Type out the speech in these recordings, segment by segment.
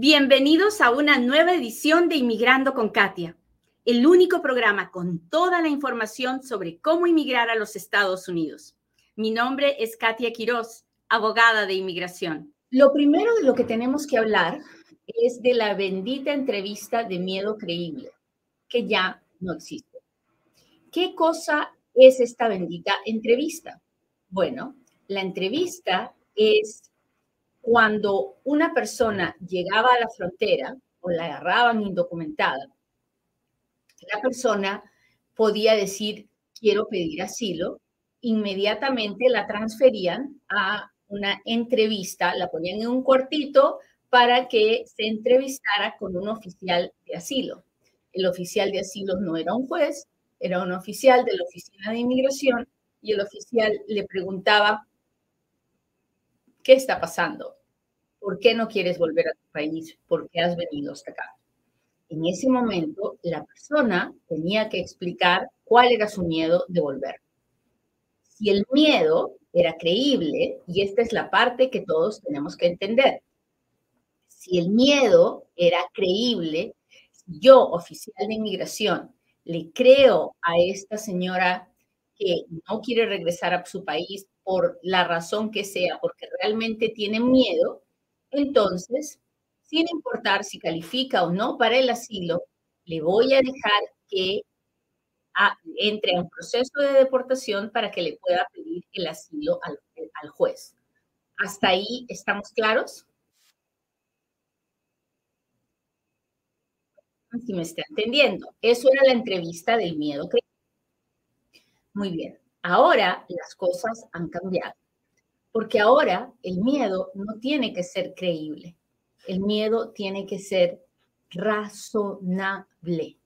Bienvenidos a una nueva edición de Inmigrando con Katia, el único programa con toda la información sobre cómo inmigrar a los Estados Unidos. Mi nombre es Katia Quiroz, abogada de inmigración. Lo primero de lo que tenemos que hablar es de la bendita entrevista de miedo creíble, que ya no existe. ¿Qué cosa es esta bendita entrevista? Bueno, la entrevista es cuando una persona llegaba a la frontera o la agarraban indocumentada, la persona podía decir, quiero pedir asilo, inmediatamente la transferían a una entrevista, la ponían en un cuartito para que se entrevistara con un oficial de asilo. El oficial de asilo no era un juez, era un oficial de la Oficina de Inmigración y el oficial le preguntaba, ¿qué está pasando? ¿Por qué no quieres volver a tu país? ¿Por qué has venido hasta acá? En ese momento, la persona tenía que explicar cuál era su miedo de volver. Si el miedo era creíble, y esta es la parte que todos tenemos que entender, si el miedo era creíble, yo, oficial de inmigración, le creo a esta señora que no quiere regresar a su país por la razón que sea, porque realmente tiene miedo, entonces, sin importar si califica o no para el asilo, le voy a dejar que entre a un proceso de deportación para que le pueda pedir el asilo al, al juez. ¿Hasta ahí estamos claros? Si me está entendiendo. Eso era la entrevista del miedo. Muy bien. Ahora las cosas han cambiado. Porque ahora el miedo no tiene que ser creíble. El miedo tiene que ser razonable.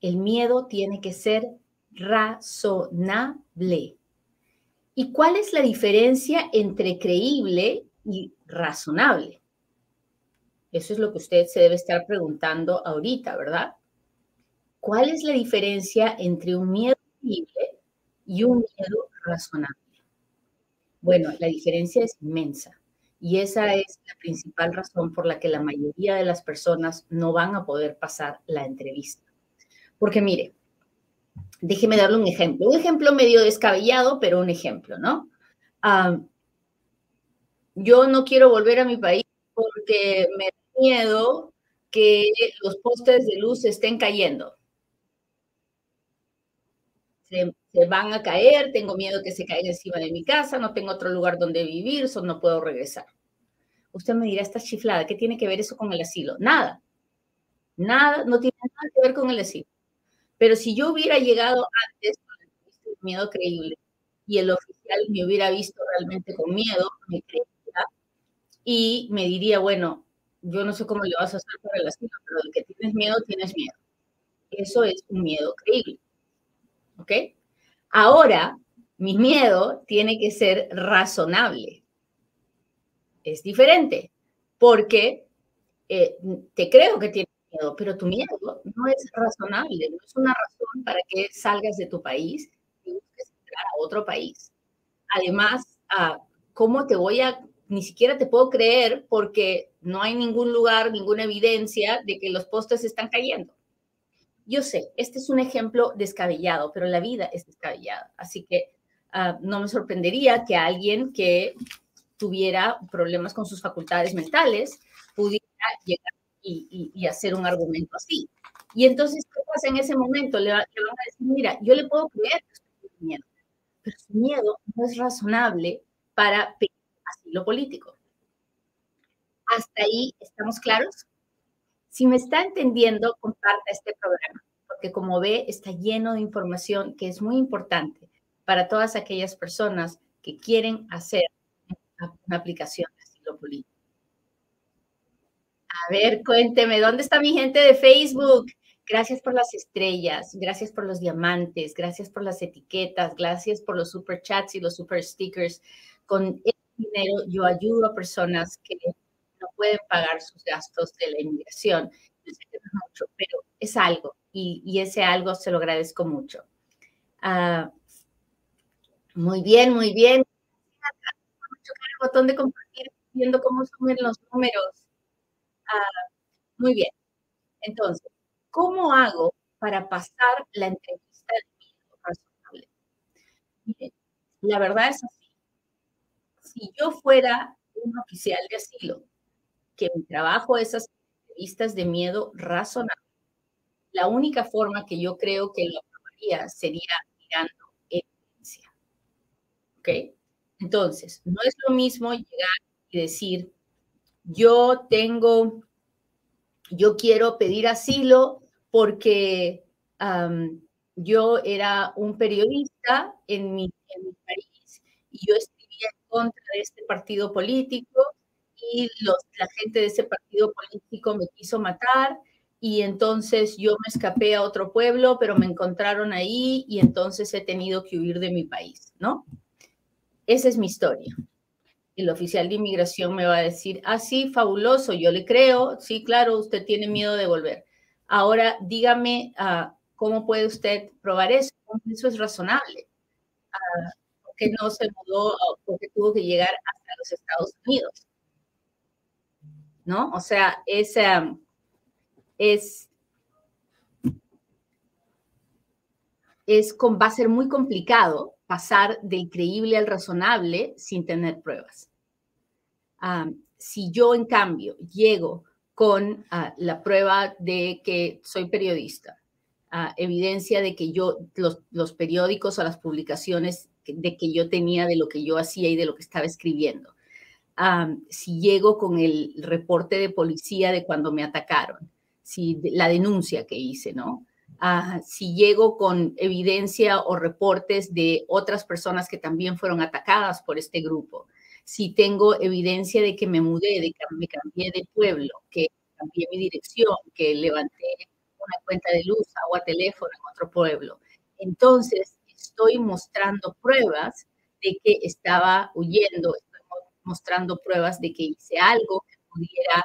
El miedo tiene que ser razonable. ¿Y cuál es la diferencia entre creíble y razonable? Eso es lo que usted se debe estar preguntando ahorita, ¿verdad? ¿Cuál es la diferencia entre un miedo creíble y un miedo razonable? Bueno, la diferencia es inmensa y esa es la principal razón por la que la mayoría de las personas no van a poder pasar la entrevista. Porque mire, déjeme darle un ejemplo, un ejemplo medio descabellado, pero un ejemplo, ¿no? yo no quiero volver a mi país porque me da miedo que los postes de luz estén cayendo. Se, se, van a caer, tengo miedo que se caigan encima de mi casa, no tengo otro lugar donde vivir, so no puedo regresar. Usted me dirá, esta chiflada, ¿qué tiene que ver eso con el asilo? Nada. Nada, no tiene nada que ver con el asilo. Pero si yo hubiera llegado antes con el miedo creíble y el oficial me hubiera visto realmente con miedo, me creería y me diría, bueno, yo no sé cómo le vas a hacer para el asilo, pero de que tienes miedo, tienes miedo. Eso es un miedo creíble. ¿Ok? Ahora, mi miedo tiene que ser razonable. Es diferente, porque eh, te creo que tienes pero tu miedo no es razonable, no es una razón para que salgas de tu país y busques entrar a otro país. Además, ah, ¿cómo te voy a, ni siquiera te puedo creer porque no hay ningún lugar, ninguna evidencia de que los postes están cayendo? Yo sé, este es un ejemplo descabellado, pero la vida es descabellada. Así que ah, no me sorprendería que alguien que tuviera problemas con sus facultades mentales pudiera llegar y, hacer un argumento así. Y entonces, ¿qué pasa en ese momento? Le, van a decir, mira, yo le puedo creer que usted tiene miedo, pero su miedo no es razonable para pedir asilo político. ¿Hasta ahí estamos claros? Si me está entendiendo, comparta este programa, porque como ve, está lleno de información que es muy importante para todas aquellas personas que quieren hacer una aplicación de asilo político. A ver, cuénteme, ¿dónde está mi gente de Facebook? Gracias por las estrellas, gracias por los diamantes, gracias por las etiquetas, gracias por los super chats y los super stickers. Con este dinero yo ayudo a personas que no pueden pagar sus gastos de la inmigración. Yo sé que no es mucho, pero es algo y, ese algo se lo agradezco mucho. Ah, muy bien, muy bien. El botón de compartir, viendo cómo suben los números. Ah, muy bien. Entonces, ¿cómo hago para pasar la entrevista de miedo razonable? la verdad es así. Si yo fuera un oficial de asilo, que mi trabajo es hacer entrevistas de miedo razonable, la única forma que yo creo que lo aprobaría sería mirando evidencia. ¿Ok? Entonces, no es lo mismo llegar y decir, yo tengo, yo quiero pedir asilo porque yo era un periodista en mi, en mi, país y yo escribía en contra de este partido político y los, la gente de ese partido político me quiso matar y entonces yo me escapé a otro pueblo, pero me encontraron ahí y entonces he tenido que huir de mi país, ¿no? Esa es mi historia. El oficial de inmigración me va a decir, ah, sí, fabuloso, yo le creo, sí, claro, usted tiene miedo de volver. Ahora, dígame, uh, ¿cómo puede usted probar eso? Eso es razonable. Uh, ¿Por qué no se mudó o por qué tuvo que llegar hasta los Estados Unidos? ¿No? O sea, es, es, es va a ser muy complicado pasar del creíble al razonable sin tener pruebas. si yo, en cambio, llego con ah, la prueba de que soy periodista, ah, evidencia de que yo, los, los, periódicos o las publicaciones de que yo tenía de lo que yo hacía y de lo que estaba escribiendo. Si llego con el reporte de policía de cuando me atacaron, si la denuncia que hice, ¿no? si llego con evidencia o reportes de otras personas que también fueron atacadas por este grupo, si tengo evidencia de que me mudé, de que me cambié de pueblo, que cambié mi dirección, que levanté una cuenta de luz, agua, teléfono en otro pueblo. Entonces, estoy mostrando pruebas de que estaba huyendo, mostrando pruebas de que hice algo que pudiera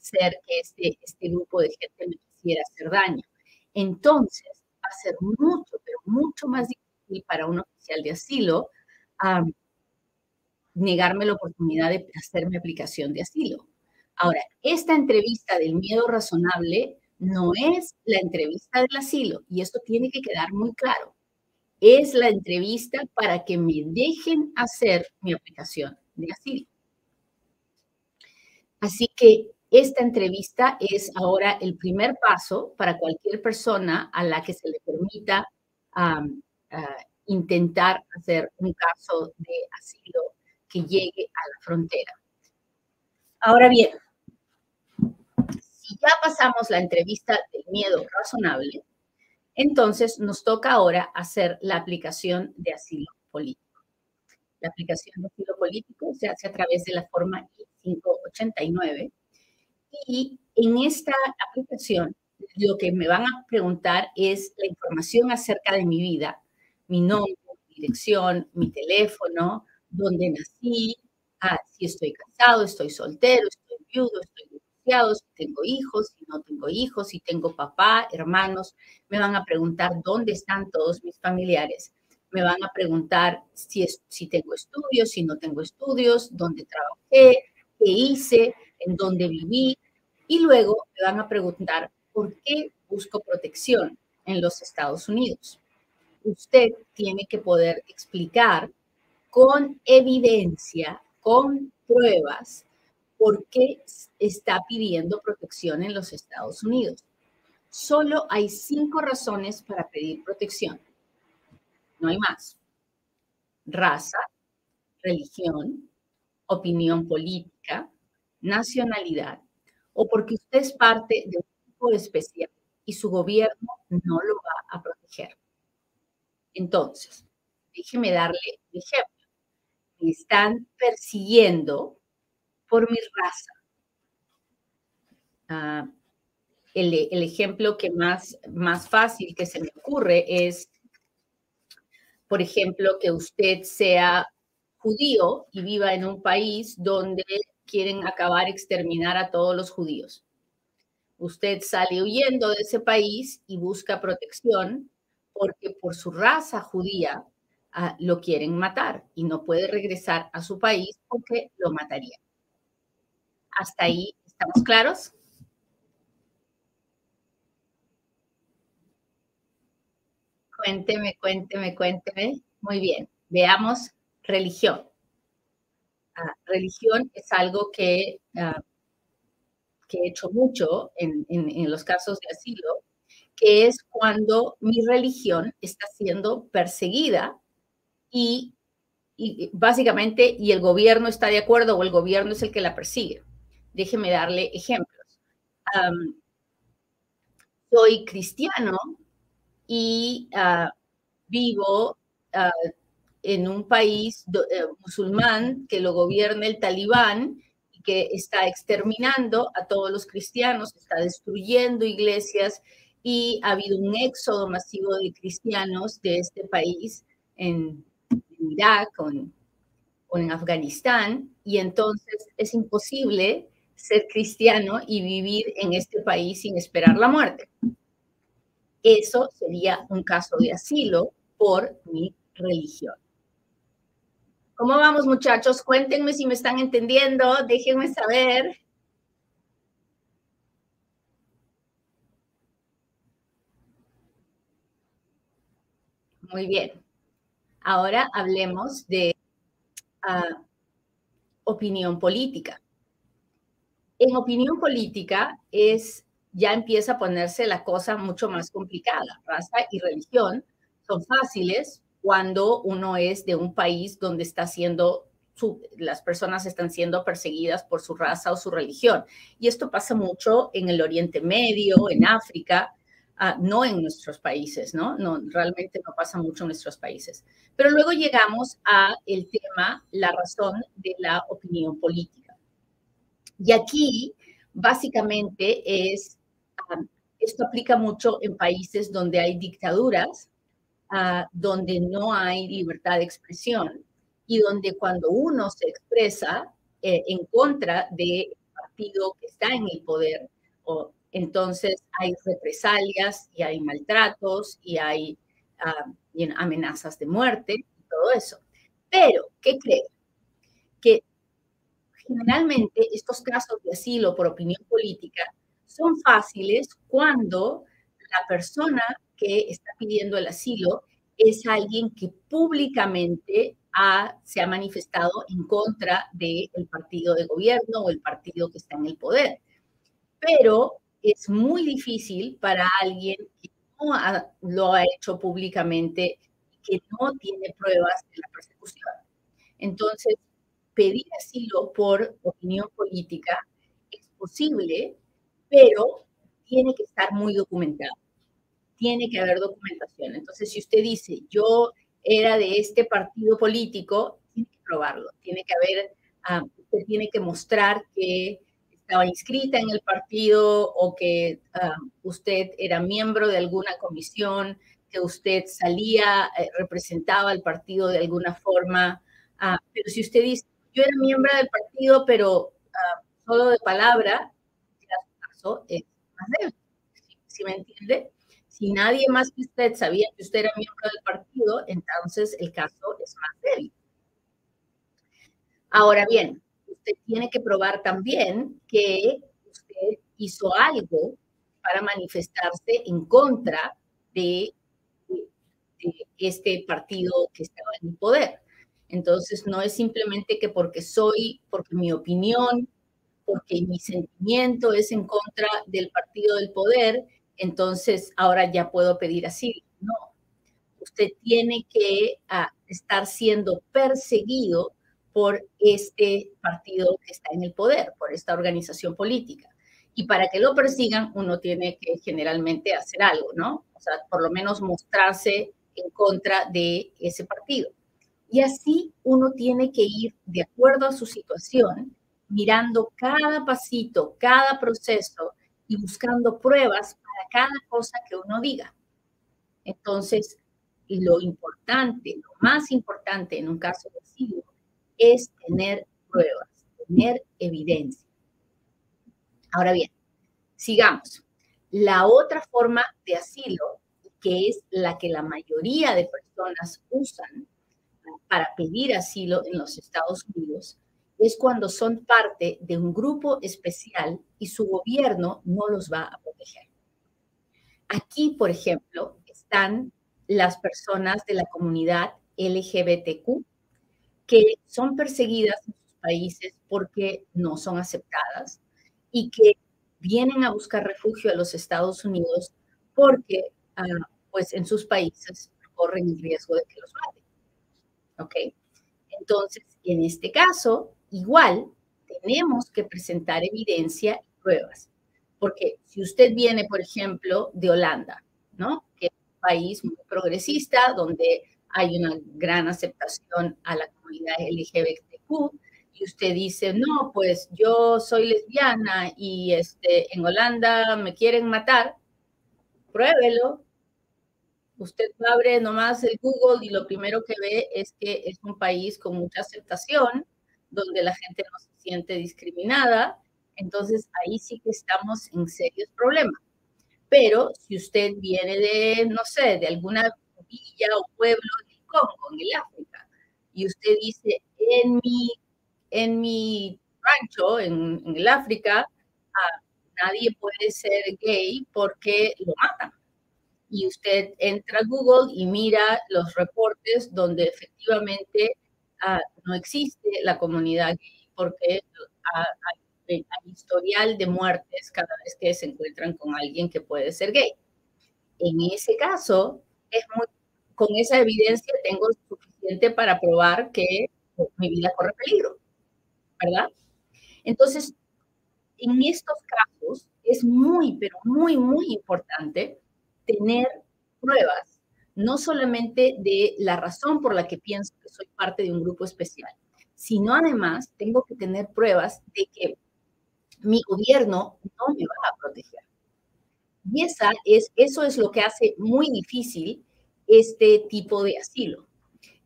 hacer que este, este grupo de gente me quisiera hacer daño. Entonces, va a ser mucho, pero mucho más difícil para un oficial de asilo negarme la oportunidad de hacer mi aplicación de asilo. Ahora, esta entrevista del miedo razonable no es la entrevista del asilo, y esto tiene que quedar muy claro. Es la entrevista para que me dejen hacer mi aplicación de asilo. Así que esta entrevista es ahora el primer paso para cualquier persona a la que se le permita ah, intentar hacer un caso de asilo que llegue a la frontera. Ahora bien, si ya pasamos la entrevista del miedo razonable, entonces nos toca ahora hacer la aplicación de asilo político. La aplicación de asilo político se hace a través de la forma I-589 y en esta aplicación lo que me van a preguntar es la información acerca de mi vida, mi nombre, mi dirección, mi teléfono, dónde nací, ah, si estoy casado, estoy soltero, estoy viudo, estoy divorciado, si tengo hijos, si no tengo hijos, si tengo papá, hermanos. Me van a preguntar dónde están todos mis familiares. Me van a preguntar si, si tengo estudios, si no tengo estudios, dónde trabajé, qué hice, en dónde viví, y luego me van a preguntar por qué busco protección en los Estados Unidos. Usted tiene que poder explicar con evidencia, con pruebas, por qué está pidiendo protección en los Estados Unidos. Solo hay cinco razones para pedir protección. No hay más. Raza, religión, opinión política, nacionalidad, o porque usted es parte de un grupo especial y su gobierno no lo va a proteger. Entonces, déjeme darle un ejemplo. Están persiguiendo por mi raza. Ah, el, ejemplo que más, más fácil que se me ocurre es, por ejemplo, que usted sea judío y viva en un país donde quieren acabar, exterminar a todos los judíos. Usted sale huyendo de ese país y busca protección porque por su raza judía ah, lo quieren matar y no puede regresar a su país porque lo mataría. Hasta ahí ¿Estamos claros? Cuénteme, cuénteme, cuénteme. Muy bien. Veamos religión. Ah, religión es algo que, ah, que he hecho mucho en, en los casos de asilo, que es cuando mi religión está siendo perseguida y y básicamente, y el gobierno está de acuerdo o el gobierno es el que la persigue. Déjeme darle ejemplos. soy cristiano y ah, vivo ah, en un país eh, musulmán que lo gobierna el talibán y que está exterminando a todos los cristianos, está destruyendo iglesias y ha habido un éxodo masivo de cristianos de este país en Irak o en, Afganistán, y entonces es imposible ser cristiano y vivir en este país sin esperar la muerte. Eso sería un caso de asilo por mi religión. ¿Cómo vamos, muchachos? Cuéntenme si me están entendiendo, déjenme saber. Muy bien. Ahora hablemos de ah, opinión política. En opinión política es ya empieza a ponerse la cosa mucho más complicada. Raza y religión son fáciles cuando uno es de un país donde está siendo las personas están siendo perseguidas por su raza o su religión. Y esto pasa mucho en el Oriente Medio, en África, Ah, no en nuestros países, ¿no? ¿no? Realmente no pasa mucho en nuestros países. Pero luego llegamos a el tema, la razón de la opinión política. Y aquí, básicamente, es, esto aplica mucho en países donde hay dictaduras, ah, donde no hay libertad de expresión y donde cuando uno se expresa eh, en contra del partido que está en el poder entonces hay represalias y hay maltratos y hay amenazas de muerte y todo eso. Pero, ¿qué creen? Que generalmente estos casos de asilo por opinión política son fáciles cuando la persona que está pidiendo el asilo es alguien que públicamente se ha manifestado en contra del partido de gobierno o el partido que está en el poder. Pero es muy difícil para alguien que no lo ha hecho públicamente que no tiene pruebas de la persecución. Entonces, pedir asilo por opinión política es posible, pero tiene que estar muy documentado. Tiene que haber documentación. Entonces, si usted dice, yo era de este partido político, tiene que probarlo. Tiene que haber, ah, usted tiene que mostrar que estaba inscrita en el partido o que ah, usted era miembro de alguna comisión, que usted salía, eh, representaba al partido de alguna forma. Ah, pero si usted dice, yo era miembro del partido, pero ah, solo de palabra, el caso es más débil. ¿Sí, me entiende? Si nadie más que usted sabía que usted era miembro del partido, entonces el caso es más débil. Ahora bien, usted tiene que probar también que usted hizo algo para manifestarse en contra de, este partido que estaba en el poder. Entonces, no es simplemente que porque soy, porque mi opinión, porque mi sentimiento es en contra del partido del poder, entonces ahora ya puedo pedir asilo. No, usted tiene que ah, estar siendo perseguido por este partido que está en el poder, por esta organización política. Y para que lo persigan, uno tiene que generalmente hacer algo, ¿no? O sea, por lo menos mostrarse en contra de ese partido. Y así uno tiene que ir de acuerdo a su situación, mirando cada pasito, cada proceso y buscando pruebas para cada cosa que uno diga. Entonces, lo importante, lo más importante en un caso de asilo es tener pruebas, tener evidencia. Ahora bien, sigamos. La otra forma de asilo, que es la que la mayoría de personas usan para pedir asilo en los Estados Unidos, es cuando son parte de un grupo especial y su gobierno no los va a proteger. Aquí, por ejemplo, están las personas de la comunidad LGBTQ que son perseguidas en sus países porque no son aceptadas y que vienen a buscar refugio a los Estados Unidos porque ah, pues en sus países corren el riesgo de que los maten. ¿Ok? Entonces, en este caso, igual tenemos que presentar evidencia y pruebas. Porque si usted viene, por ejemplo, de Holanda, ¿no? Que es un país muy progresista, donde hay una gran aceptación a la comunidad LGBTQ, y usted dice, no, pues yo soy lesbiana y este, en Holanda me quieren matar, pruébelo. Usted abre nomás el Google y lo primero que ve es que es un país con mucha aceptación, donde la gente no se siente discriminada, entonces ahí sí que estamos en serios problemas. Pero si usted viene de, no sé, de alguna villa o pueblo del Congo, en el África, y usted dice, en mi, en mi rancho, en, el África, ah, nadie puede ser gay porque lo matan. Y usted entra a Google y mira los reportes donde efectivamente ah, no existe la comunidad gay porque hay, historial de muertes cada vez que se encuentran con alguien que puede ser gay. En ese caso, con esa evidencia tengo suficiente para probar que mi vida corre peligro, ¿verdad? Entonces, en estos casos es muy, pero muy, muy importante tener pruebas, no solamente de la razón por la que pienso que soy parte de un grupo especial, sino además tengo que tener pruebas de que mi gobierno no me va a proteger. Y esa es, eso es lo que hace muy difícil este tipo de asilo.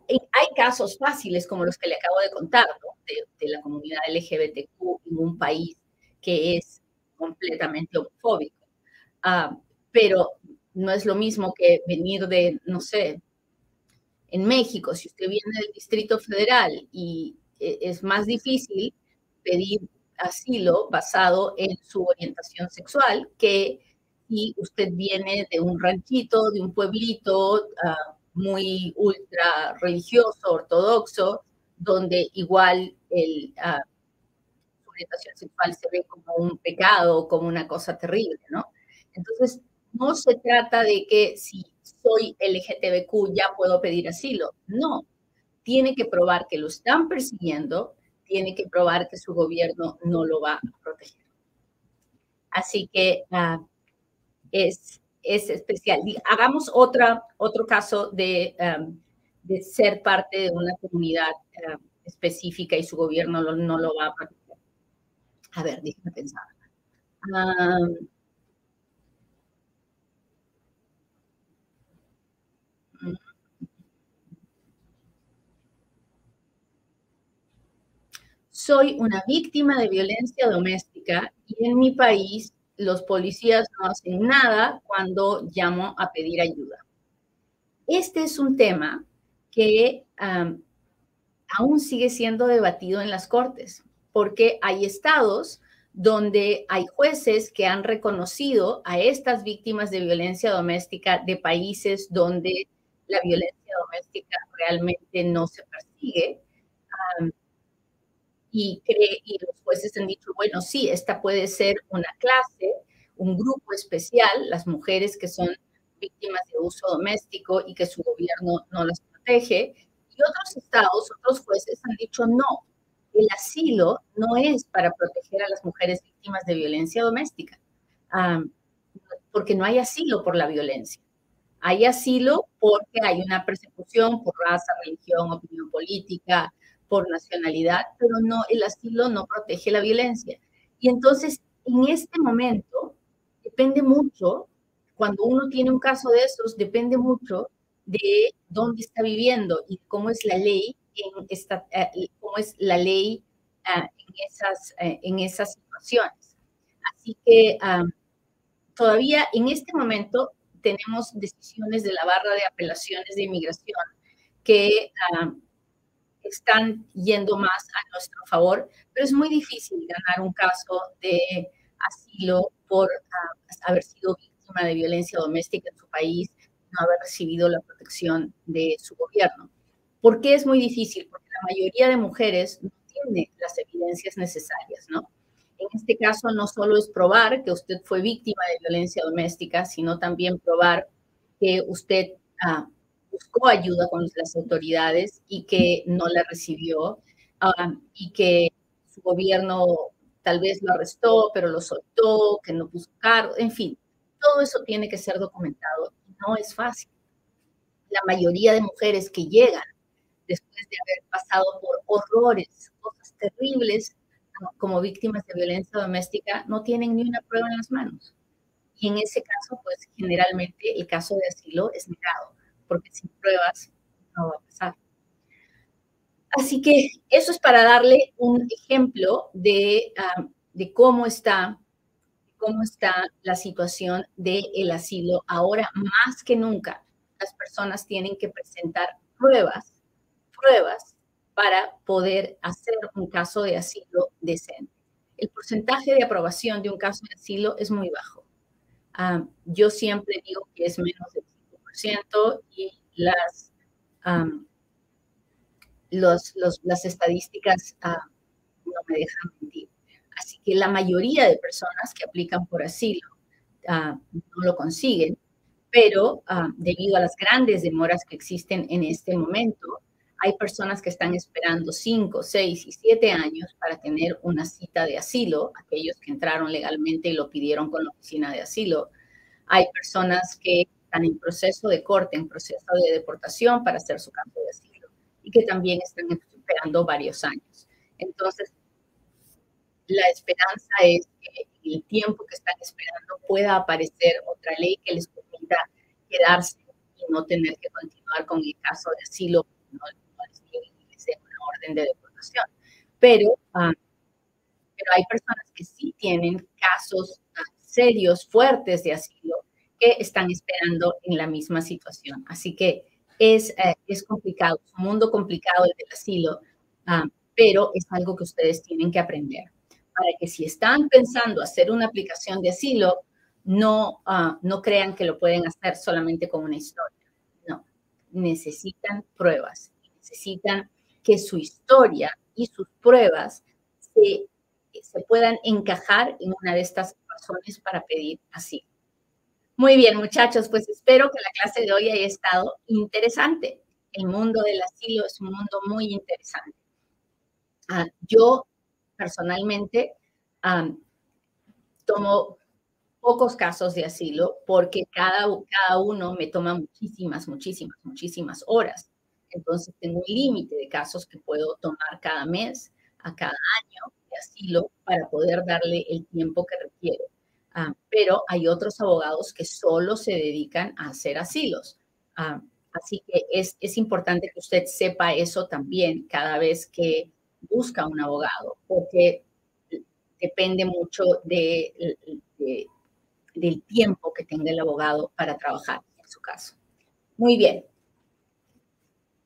Hay casos fáciles como los que le acabo de contar, de, de la comunidad LGBTQ en un país que es completamente homofóbico. Ah, pero no es lo mismo que venir de, no sé, en México, si usted viene del Distrito Federal y e, es más difícil pedir asilo basado en su orientación sexual que si usted viene de un ranchito, de un pueblito ah, muy ultra religioso, ortodoxo, donde igual el, ah, orientación sexual se ve como un pecado, como una cosa terrible, ¿no? Entonces, no se trata de que si soy LGTBQ ya puedo pedir asilo. No, tiene que probar que lo están persiguiendo, tiene que probar que su gobierno no lo va a proteger. Así que ah, es, es especial. Hagamos otra, otro caso de, de ser parte de una comunidad específica y su gobierno no lo va a proteger. A ver, déjame pensar. Soy una víctima de violencia doméstica y en mi país los policías no hacen nada cuando llamo a pedir ayuda. Este es un tema que aún sigue siendo debatido en las cortes porque hay estados donde hay jueces que han reconocido a estas víctimas de violencia doméstica de países donde la violencia doméstica realmente no se persigue. Y, y los jueces han dicho, bueno, sí, esta puede ser una clase, un grupo especial, las mujeres que son víctimas de uso doméstico y que su gobierno no las protege. Y otros estados, otros jueces han dicho, no, el asilo no es para proteger a las mujeres víctimas de violencia doméstica, porque no hay asilo por la violencia. Hay asilo porque hay una persecución por raza, religión, opinión política, por nacionalidad, pero no, el asilo no protege la violencia. Y entonces, en este momento, depende mucho, cuando uno tiene un caso de esos, depende mucho de dónde está viviendo y cómo es la ley en esta, eh, cómo es la ley ah, en, esas, eh, en esas situaciones. Así que todavía en este momento tenemos decisiones de la barra de apelaciones de inmigración que están yendo más a nuestro favor, pero es muy difícil ganar un caso de asilo por ah, haber sido víctima de violencia doméstica en su país, no haber recibido la protección de su gobierno. ¿Por qué es muy difícil? Porque la mayoría de mujeres no tiene las evidencias necesarias, ¿no? En este caso, no solo es probar que usted fue víctima de violencia doméstica, sino también probar que usted ah, buscó ayuda con las autoridades y que no la recibió ah, y que su gobierno tal vez lo arrestó, pero lo soltó, que no puso cargo, en fin, todo eso tiene que ser documentado. No es fácil. La mayoría de mujeres que llegan después de haber pasado por horrores, cosas terribles, como víctimas de violencia doméstica, no tienen ni una prueba en las manos. Y en ese caso, pues generalmente el caso de asilo es negado, porque sin pruebas no va a pasar. Así que eso es para darle un ejemplo de, de cómo está cómo está la situación del asilo. Ahora, más que nunca, las personas tienen que presentar pruebas, pruebas para poder hacer un caso de asilo decente. El porcentaje de aprobación de un caso de asilo es muy bajo. Ah, yo siempre digo que es menos del 5% y las, las estadísticas ah, no me dejan mentir. Así que la mayoría de personas que aplican por asilo ah, no lo consiguen, pero debido a las grandes demoras que existen en este momento, hay personas que están esperando 5, 6 y 7 años para tener una cita de asilo, aquellos que entraron legalmente y lo pidieron con la oficina de asilo. Hay personas que están en proceso de corte, en proceso de deportación para hacer su campo de asilo y que también están esperando varios años. Entonces, la esperanza es que el tiempo que están esperando pueda aparecer otra ley que les permita quedarse y no tener que continuar con el caso de asilo orden de deportación. Pero, ah, pero hay personas que sí tienen casos ah, serios, fuertes de asilo, que están esperando en la misma situación. Así que es, eh, es complicado, es un mundo complicado el del asilo, ah, pero es algo que ustedes tienen que aprender. Para que si están pensando hacer una aplicación de asilo, no, no crean que lo pueden hacer solamente con una historia. No, necesitan pruebas, necesitan que su historia y sus pruebas se, se puedan encajar en una de estas razones para pedir así. Muy bien, muchachos, pues espero que la clase de hoy haya estado interesante. El mundo del asilo es un mundo muy interesante. Ah, yo personalmente tomo pocos casos de asilo porque cada, cada uno me toma muchísimas, muchísimas, muchísimas horas. Entonces tengo un límite de casos que puedo tomar cada mes, a cada año de asilo para poder darle el tiempo que requiere. Ah, pero hay otros abogados que solo se dedican a hacer asilos. Ah, así que es, es, importante que usted sepa eso también cada vez que busca un abogado, porque depende mucho de, del tiempo que tenga el abogado para trabajar en su caso. Muy bien,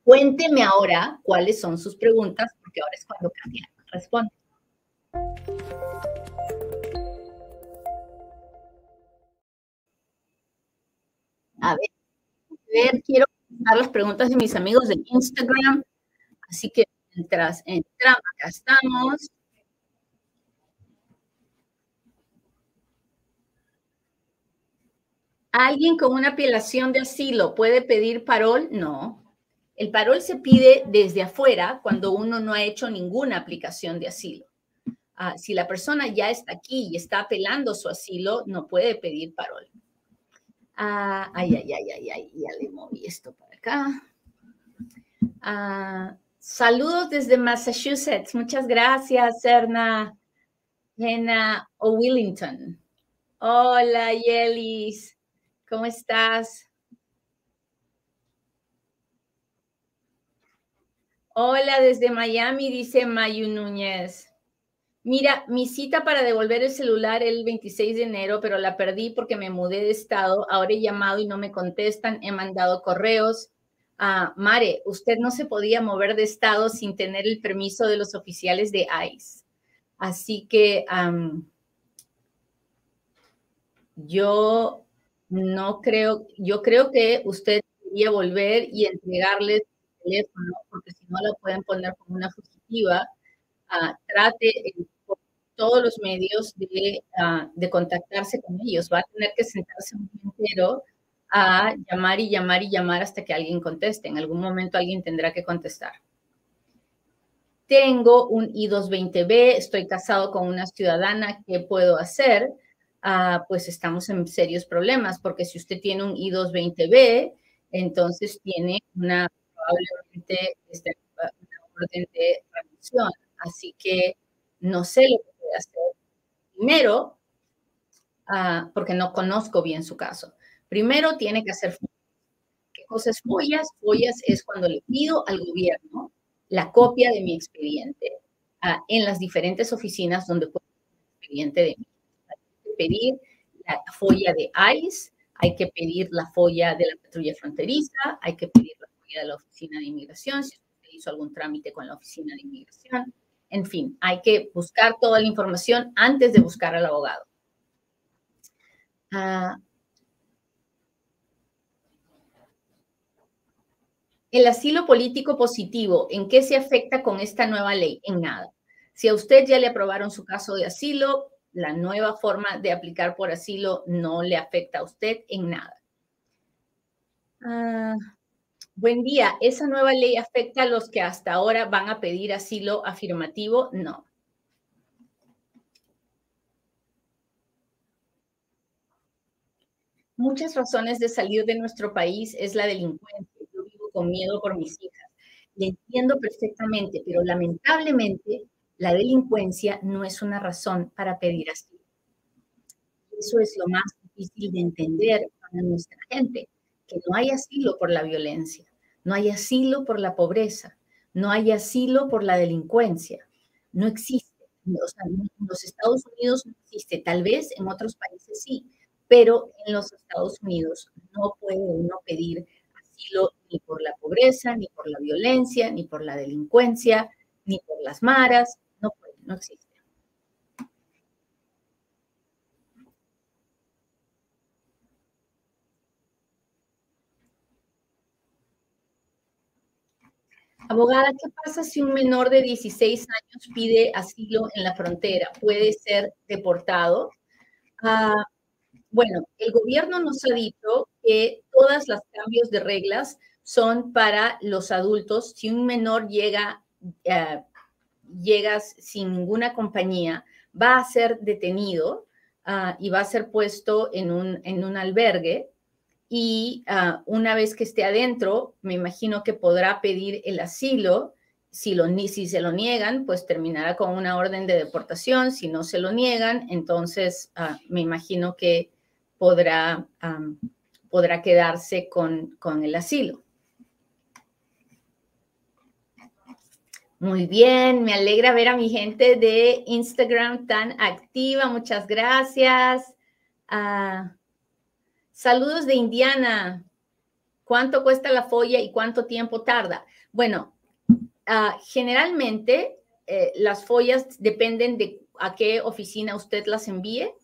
Cuénteme ahora cuáles son sus preguntas, porque ahora es cuando Katia responde. A ver, quiero dar las preguntas de mis amigos de Instagram. Así que mientras entramos, acá estamos. ¿Alguien con una apelación de asilo puede pedir parol? No. El parol se pide desde afuera cuando uno no ha hecho ninguna aplicación de asilo. Ah, si la persona ya está aquí y está apelando su asilo, no puede pedir parol. Ah, ay, ay, ay, ay, ay, ya le moví esto para acá. Ah, saludos desde Massachusetts. Muchas gracias, Erna, o Willington. Hola, Yelis. ¿Cómo estás? Hola, desde Miami, dice Mayu Núñez. Mira, mi cita para devolver el celular el 26 de enero, pero la perdí porque me mudé de estado. Ahora he llamado y no me contestan. He mandado correos. Ah, Mare, usted no se podía mover de estado sin tener el permiso de los oficiales de ICE. Así que yo no creo, yo creo que usted debería volver y entregarles el teléfono, porque si no la pueden poner como una fugitiva. Ah, trate todos los medios de, ah, de, contactarse con ellos. Va a tener que sentarse un día entero a llamar y llamar y llamar hasta que alguien conteste. En algún momento alguien tendrá que contestar. Tengo un I-220B, estoy casado con una ciudadana, ¿qué puedo hacer? Ah, pues estamos en serios problemas, porque si usted tiene un I-220B, entonces tiene una probablemente este, una orden de remisión. Así que no sé lo que puede hacer. Primero, ah, porque no conozco bien su caso. Primero tiene que hacer follas. ¿Qué cosas follas? Follas es cuando le pido al gobierno la copia de mi expediente ah, en las diferentes oficinas donde puedo el expediente de mí. Hay pedir la folla de ICE, hay que pedir la folla de la patrulla fronteriza, hay que pedir la folla de la oficina de inmigración, si usted hizo algún trámite con la oficina de inmigración. En fin, hay que buscar toda la información antes de buscar al abogado. Ah, El asilo político positivo, ¿en qué se afecta con esta nueva ley? En nada. Si a usted ya le aprobaron su caso de asilo, la nueva forma de aplicar por asilo no le afecta a usted en nada. Ah, buen día. ¿Esa nueva ley afecta a los que hasta ahora van a pedir asilo afirmativo? No. Muchas razones de salir de nuestro país es la delincuencia con miedo por mis hijas. Le entiendo perfectamente, pero lamentablemente la delincuencia no es una razón para pedir asilo. Eso es lo más difícil de entender para nuestra gente, no hay asilo por la violencia, no hay asilo por la pobreza, no hay asilo por la delincuencia, no existe. En los Estados Unidos no existe, tal vez en otros países sí, pero en los Estados Unidos no puede uno pedir ni por la pobreza, ni por la violencia, ni por la delincuencia, ni por las maras, no puede, no existe. Abogada, ¿qué pasa si un menor de 16 años pide asilo en la frontera? ¿Puede ser deportado? Ah, bueno, el gobierno nos ha dicho que todas los cambios de reglas son para los adultos. Si un menor llega, llegas sin ninguna compañía, va a ser detenido uh, y va a ser puesto en un, en un albergue. Y uh, una vez que esté adentro, me imagino que podrá pedir el asilo. Si, lo, si se lo niegan, pues terminará con una orden de deportación. Si no se lo niegan, entonces me imagino que podrá, podrá quedarse con, con el asilo. Muy bien, me alegra ver a mi gente de Instagram tan activa. Muchas gracias. Ah, saludos de Indiana. ¿Cuánto cuesta la folla y cuánto tiempo tarda? Bueno, ah, generalmente eh, las follas dependen de a qué oficina usted las envíe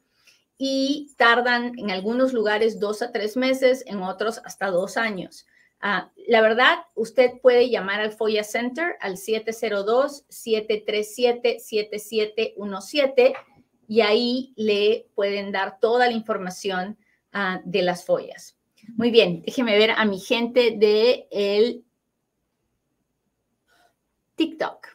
y tardan en algunos lugares dos a tres meses, en otros hasta dos años. Ah, la verdad, usted puede llamar al FOIA Center al 702-737-7717 y ahí le pueden dar toda la información ah, de las follas. Muy bien, déjeme ver a mi gente de el TikTok.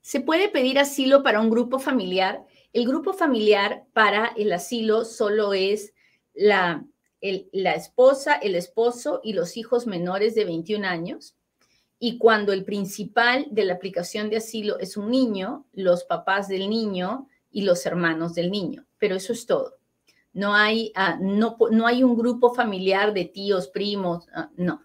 ¿Se puede pedir asilo para un grupo familiar? El grupo familiar para el asilo solo es la, la esposa, el esposo y los hijos menores de 21 años. Y cuando el principal de la aplicación de asilo es un niño, los papás del niño y los hermanos del niño. Pero eso es todo. No hay, ah, no, no hay un grupo familiar de tíos, primos, ah, no.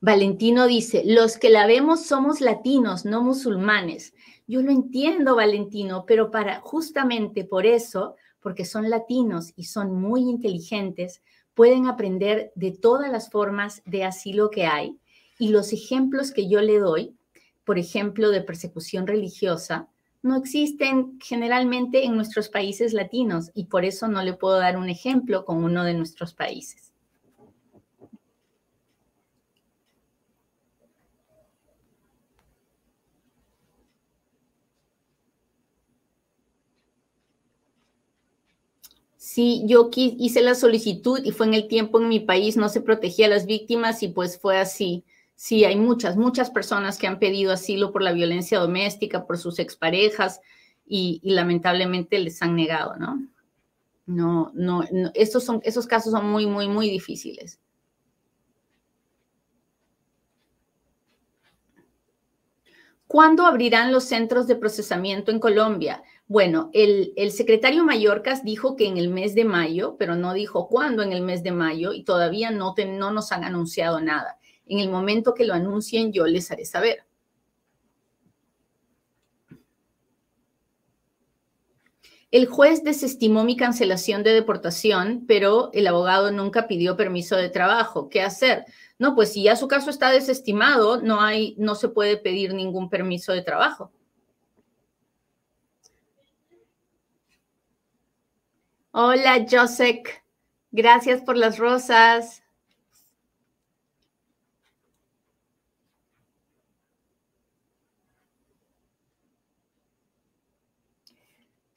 Valentino dice, los que la vemos somos latinos, no musulmanes. Yo lo entiendo, Valentino, pero para justamente por eso, porque son latinos y son muy inteligentes, pueden aprender de todas las formas de asilo que hay. Y los ejemplos que yo le doy, por ejemplo, de persecución religiosa, no existen generalmente en nuestros países latinos y por eso no le puedo dar un ejemplo con uno de nuestros países. Sí, yo hice la solicitud y fue en el tiempo en mi país, no se protegía a las víctimas y pues fue así. Sí, hay muchas, muchas personas que han pedido asilo por la violencia doméstica, por sus exparejas y, y lamentablemente les han negado, ¿no? No, no, no estos, son, esos casos son muy, muy, muy difíciles. ¿Cuándo abrirán los centros de procesamiento en Colombia? Bueno, el, secretario Mallorcas dijo que en el mes de mayo, pero no dijo cuándo en el mes de mayo y todavía no, no nos han anunciado nada. En el momento que lo anuncien, yo les haré saber. El juez desestimó mi cancelación de deportación, pero el abogado nunca pidió permiso de trabajo. ¿Qué hacer? No, pues si ya su caso está desestimado, no hay, no se puede pedir ningún permiso de trabajo. Hola, Josek. Gracias por las rosas.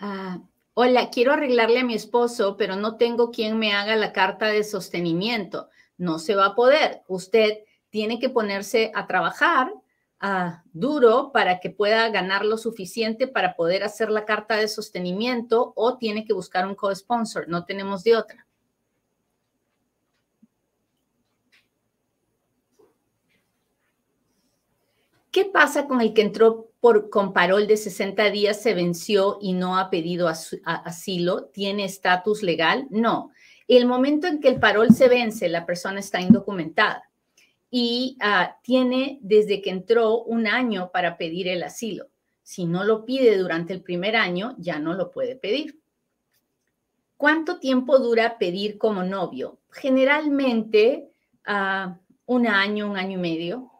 Ah, hola, quiero arreglarle a mi esposo, pero no tengo quien me haga la carta de sostenimiento. No se va a poder. Usted tiene que ponerse a trabajar duro para que pueda ganar lo suficiente para poder hacer la carta de sostenimiento o tiene que buscar un co-sponsor. No tenemos de otra. ¿Qué pasa con el que entró por, con parol de 60 días, se venció y no ha pedido asilo? ¿Tiene estatus legal? No. El momento en que el parol se vence, la persona está indocumentada y ah, tiene desde que entró un año para pedir el asilo. Si no lo pide durante el primer año, ya no lo puede pedir. ¿Cuánto tiempo dura pedir como novio? Generalmente uh, un año, un año y medio.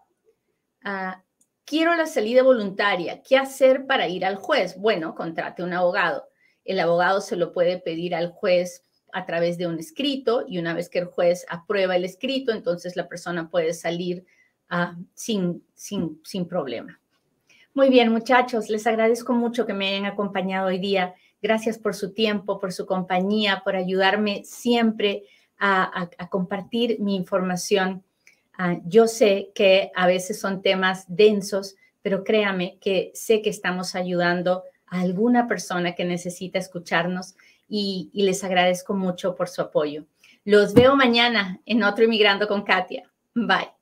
Ah, quiero la salida voluntaria. ¿Qué hacer para ir al juez? Bueno, contrate un abogado. El abogado se lo puede pedir al juez a través de un escrito y una vez que el juez aprueba el escrito, entonces la persona puede salir ah, sin, sin, sin problema. Muy bien, muchachos, les agradezco mucho que me hayan acompañado hoy día. Gracias por su tiempo, por su compañía, por ayudarme siempre a, compartir mi información. Ah, yo sé que a veces son temas densos, pero créame que sé que estamos ayudando a alguna persona que necesita escucharnos y, les agradezco mucho por su apoyo. Los veo mañana en otro Inmigrando con Katia. Bye.